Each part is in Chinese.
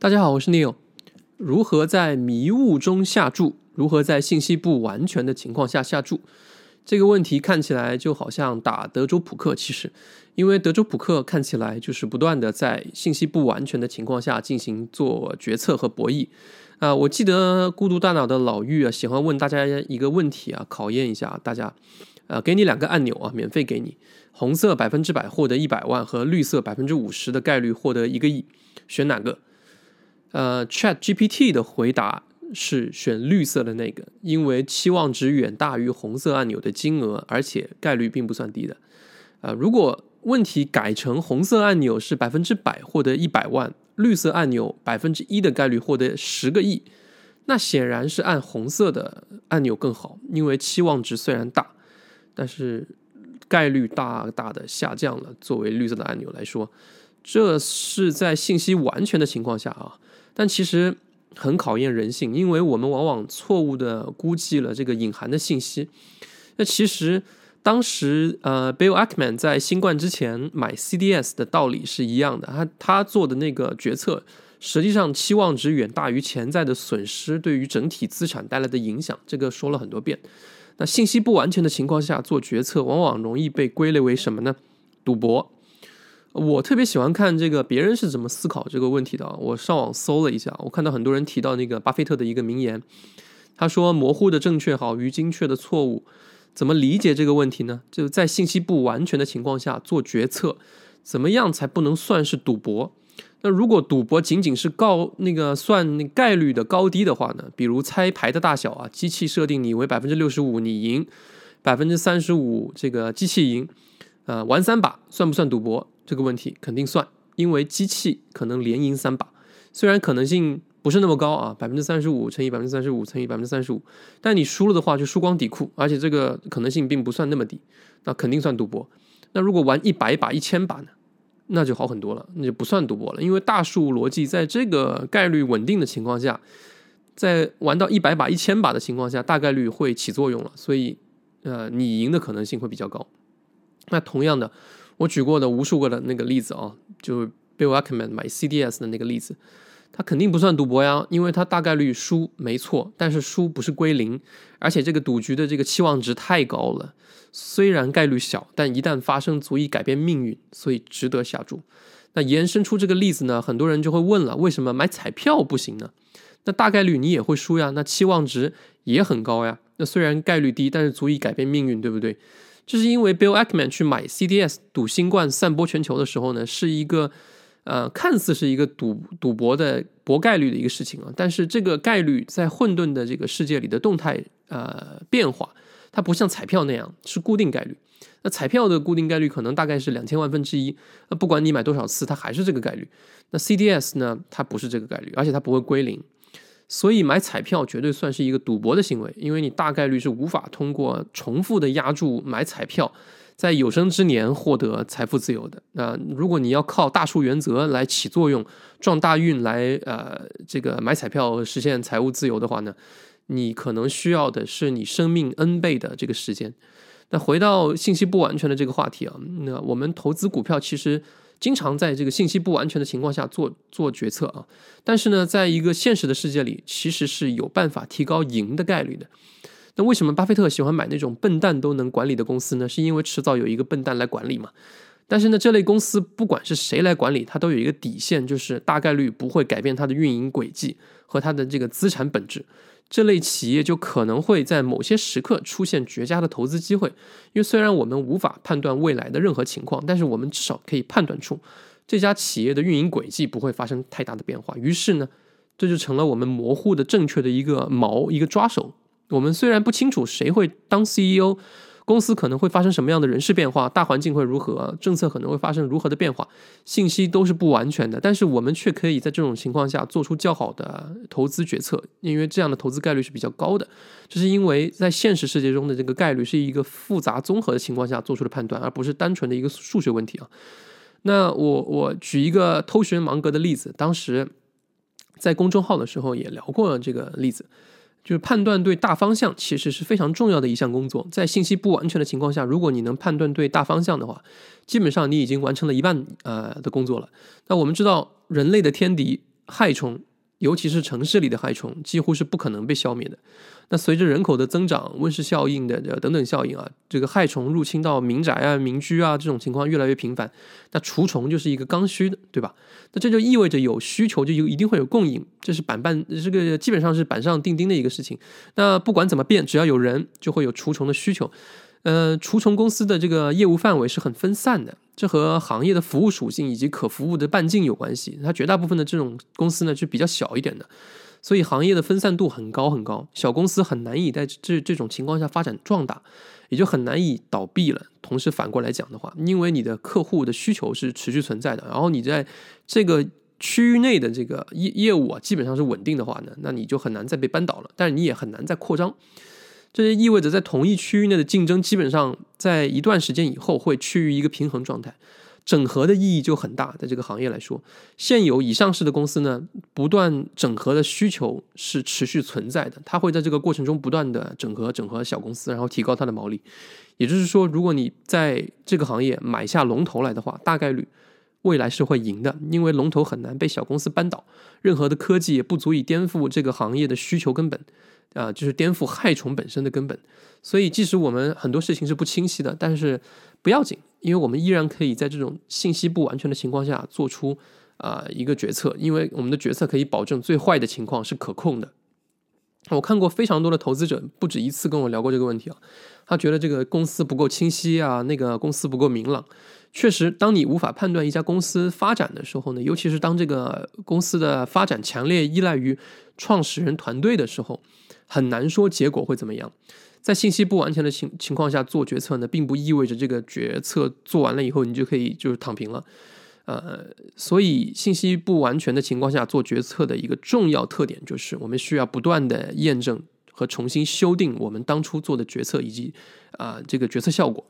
大家好，我是 Neil。如何在迷雾中下注？如何在信息不完全的情况下下注？这个问题看起来就好像打德州扑克，其实，因为德州扑克看起来就是不断的在信息不完全的情况下进行做决策和博弈。啊，我记得孤独大脑的老玉啊，喜欢问大家一个问题啊，考验一下大家。呃，给你两个按钮啊，免费给你，红色百分之百获得一百万和绿色百分之五十的概率获得一个亿，选哪个？呃，Chat GPT 的回答是选绿色的那个，因为期望值远大于红色按钮的金额，而且概率并不算低的。呃，如果问题改成红色按钮是百分之百获得一百万，绿色按钮百分之一的概率获得十个亿，那显然是按红色的按钮更好，因为期望值虽然大。但是概率大大的下降了。作为绿色的按钮来说，这是在信息完全的情况下啊。但其实很考验人性，因为我们往往错误的估计了这个隐含的信息。那其实当时呃，Bill Ackman 在新冠之前买 CDS 的道理是一样的。他他做的那个决策，实际上期望值远大于潜在的损失对于整体资产带来的影响。这个说了很多遍。那信息不完全的情况下做决策，往往容易被归类为什么呢？赌博。我特别喜欢看这个别人是怎么思考这个问题的。我上网搜了一下，我看到很多人提到那个巴菲特的一个名言，他说：“模糊的正确好于精确的错误。”怎么理解这个问题呢？就在信息不完全的情况下做决策，怎么样才不能算是赌博？那如果赌博仅仅是高那个算概率的高低的话呢？比如猜牌的大小啊，机器设定你为百分之六十五你赢，百分之三十五这个机器赢，呃，玩三把算不算赌博？这个问题肯定算，因为机器可能连赢三把，虽然可能性不是那么高啊，百分之三十五乘以百分之三十五乘以百分之三十五，但你输了的话就输光底裤，而且这个可能性并不算那么低，那肯定算赌博。那如果玩一百把、一千把呢？那就好很多了，那就不算赌博了，因为大数逻辑在这个概率稳定的情况下，在玩到一百把、一千把的情况下，大概率会起作用了，所以，呃，你赢的可能性会比较高。那同样的，我举过的无数个的那个例子啊，就 Bill Ackman 买 CDS 的那个例子。它肯定不算赌博呀，因为它大概率输没错，但是输不是归零，而且这个赌局的这个期望值太高了。虽然概率小，但一旦发生，足以改变命运，所以值得下注。那延伸出这个例子呢，很多人就会问了：为什么买彩票不行呢？那大概率你也会输呀，那期望值也很高呀。那虽然概率低，但是足以改变命运，对不对？这是因为 Bill Ackman 去买 CDS 赌新冠散播全球的时候呢，是一个。呃，看似是一个赌赌博的博概率的一个事情啊，但是这个概率在混沌的这个世界里的动态呃变化，它不像彩票那样是固定概率。那彩票的固定概率可能大概是两千万分之一，那不管你买多少次，它还是这个概率。那 CDS 呢，它不是这个概率，而且它不会归零，所以买彩票绝对算是一个赌博的行为，因为你大概率是无法通过重复的压注买彩票。在有生之年获得财富自由的那，如果你要靠大数原则来起作用、撞大运来呃这个买彩票实现财务自由的话呢，你可能需要的是你生命 N 倍的这个时间。那回到信息不完全的这个话题啊，那我们投资股票其实经常在这个信息不完全的情况下做做决策啊，但是呢，在一个现实的世界里，其实是有办法提高赢的概率的。那为什么巴菲特喜欢买那种笨蛋都能管理的公司呢？是因为迟早有一个笨蛋来管理嘛？但是呢，这类公司不管是谁来管理，它都有一个底线，就是大概率不会改变它的运营轨迹和它的这个资产本质。这类企业就可能会在某些时刻出现绝佳的投资机会。因为虽然我们无法判断未来的任何情况，但是我们至少可以判断出这家企业的运营轨迹不会发生太大的变化。于是呢，这就成了我们模糊的正确的一个锚，一个抓手。我们虽然不清楚谁会当 CEO，公司可能会发生什么样的人事变化，大环境会如何，政策可能会发生如何的变化，信息都是不完全的，但是我们却可以在这种情况下做出较好的投资决策，因为这样的投资概率是比较高的。这是因为在现实世界中的这个概率是一个复杂综合的情况下做出的判断，而不是单纯的一个数学问题啊。那我我举一个偷学芒格的例子，当时在公众号的时候也聊过这个例子。就是判断对大方向其实是非常重要的一项工作，在信息不完全的情况下，如果你能判断对大方向的话，基本上你已经完成了一半呃的工作了。那我们知道人类的天敌害虫。尤其是城市里的害虫，几乎是不可能被消灭的。那随着人口的增长、温室效应的等等效应啊，这个害虫入侵到民宅啊、民居啊这种情况越来越频繁。那除虫就是一个刚需的，对吧？那这就意味着有需求就一定会有供应，这是板板这个基本上是板上钉钉的一个事情。那不管怎么变，只要有人，就会有除虫的需求。呃，除虫公司的这个业务范围是很分散的，这和行业的服务属性以及可服务的半径有关系。它绝大部分的这种公司呢，是比较小一点的，所以行业的分散度很高很高。小公司很难以在这这种情况下发展壮大，也就很难以倒闭了。同时反过来讲的话，因为你的客户的需求是持续存在的，然后你在这个区域内的这个业业务啊，基本上是稳定的话呢，那你就很难再被扳倒了，但是你也很难再扩张。这就意味着，在同一区域内的竞争，基本上在一段时间以后会趋于一个平衡状态。整合的意义就很大，在这个行业来说，现有已上市的公司呢，不断整合的需求是持续存在的。它会在这个过程中不断的整合、整合小公司，然后提高它的毛利。也就是说，如果你在这个行业买下龙头来的话，大概率未来是会赢的，因为龙头很难被小公司扳倒，任何的科技也不足以颠覆这个行业的需求根本。啊，就是颠覆害虫本身的根本，所以即使我们很多事情是不清晰的，但是不要紧，因为我们依然可以在这种信息不完全的情况下做出啊一个决策，因为我们的决策可以保证最坏的情况是可控的。我看过非常多的投资者，不止一次跟我聊过这个问题啊，他觉得这个公司不够清晰啊，那个公司不够明朗。确实，当你无法判断一家公司发展的时候呢，尤其是当这个公司的发展强烈依赖于创始人团队的时候。很难说结果会怎么样，在信息不完全的情情况下做决策呢，并不意味着这个决策做完了以后你就可以就是躺平了，呃，所以信息不完全的情况下做决策的一个重要特点就是我们需要不断的验证和重新修订我们当初做的决策以及啊这个决策效果，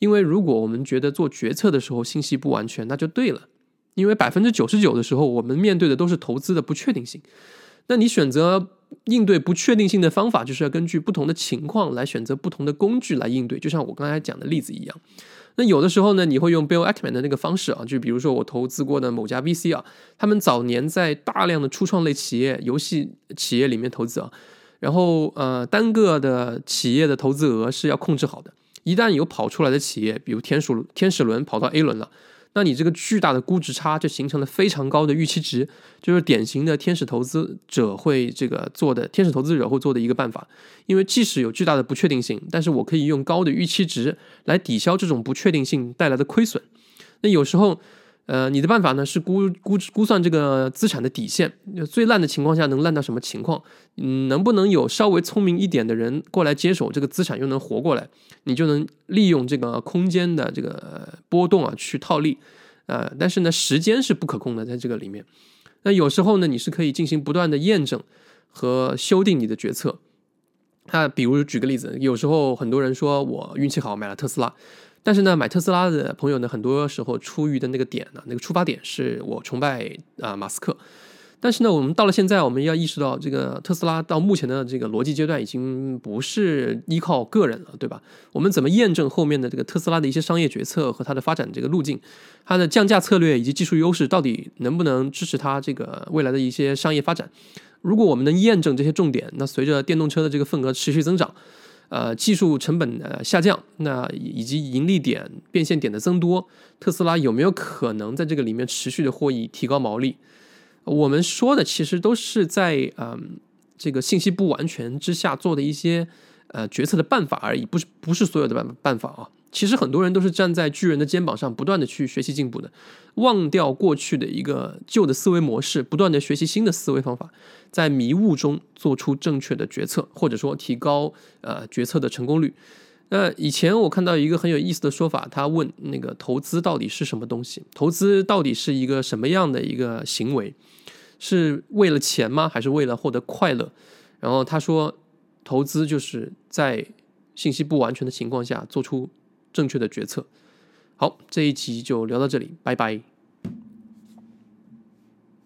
因为如果我们觉得做决策的时候信息不完全，那就对了，因为百分之九十九的时候我们面对的都是投资的不确定性，那你选择。应对不确定性的方法，就是要根据不同的情况来选择不同的工具来应对。就像我刚才讲的例子一样，那有的时候呢，你会用 Bill Ackman 的那个方式啊，就比如说我投资过的某家 VC 啊，他们早年在大量的初创类企业、游戏企业里面投资啊，然后呃，单个的企业的投资额是要控制好的。一旦有跑出来的企业，比如天数天使轮跑到 A 轮了。那你这个巨大的估值差就形成了非常高的预期值，就是典型的天使投资者会这个做的，天使投资者会做的一个办法。因为即使有巨大的不确定性，但是我可以用高的预期值来抵消这种不确定性带来的亏损。那有时候。呃，你的办法呢是估估估算这个资产的底线，最烂的情况下能烂到什么情况？嗯，能不能有稍微聪明一点的人过来接手这个资产，又能活过来？你就能利用这个空间的这个波动啊去套利。呃，但是呢，时间是不可控的，在这个里面。那有时候呢，你是可以进行不断的验证和修订你的决策。那比如举个例子，有时候很多人说我运气好买了特斯拉。但是呢，买特斯拉的朋友呢，很多时候出于的那个点呢，那个出发点是我崇拜啊马斯克。但是呢，我们到了现在，我们要意识到，这个特斯拉到目前的这个逻辑阶段，已经不是依靠个人了，对吧？我们怎么验证后面的这个特斯拉的一些商业决策和它的发展这个路径，它的降价策略以及技术优势到底能不能支持它这个未来的一些商业发展？如果我们能验证这些重点，那随着电动车的这个份额持续增长。呃，技术成本的下降，那以及盈利点、变现点的增多，特斯拉有没有可能在这个里面持续的获益、提高毛利？我们说的其实都是在嗯这个信息不完全之下做的一些呃决策的办法而已，不是不是所有的办办法啊。其实很多人都是站在巨人的肩膀上，不断的去学习进步的，忘掉过去的一个旧的思维模式，不断的学习新的思维方法，在迷雾中做出正确的决策，或者说提高呃决策的成功率。那以前我看到一个很有意思的说法，他问那个投资到底是什么东西？投资到底是一个什么样的一个行为？是为了钱吗？还是为了获得快乐？然后他说，投资就是在信息不完全的情况下做出。正确的决策。好，这一期就聊到这里，拜拜。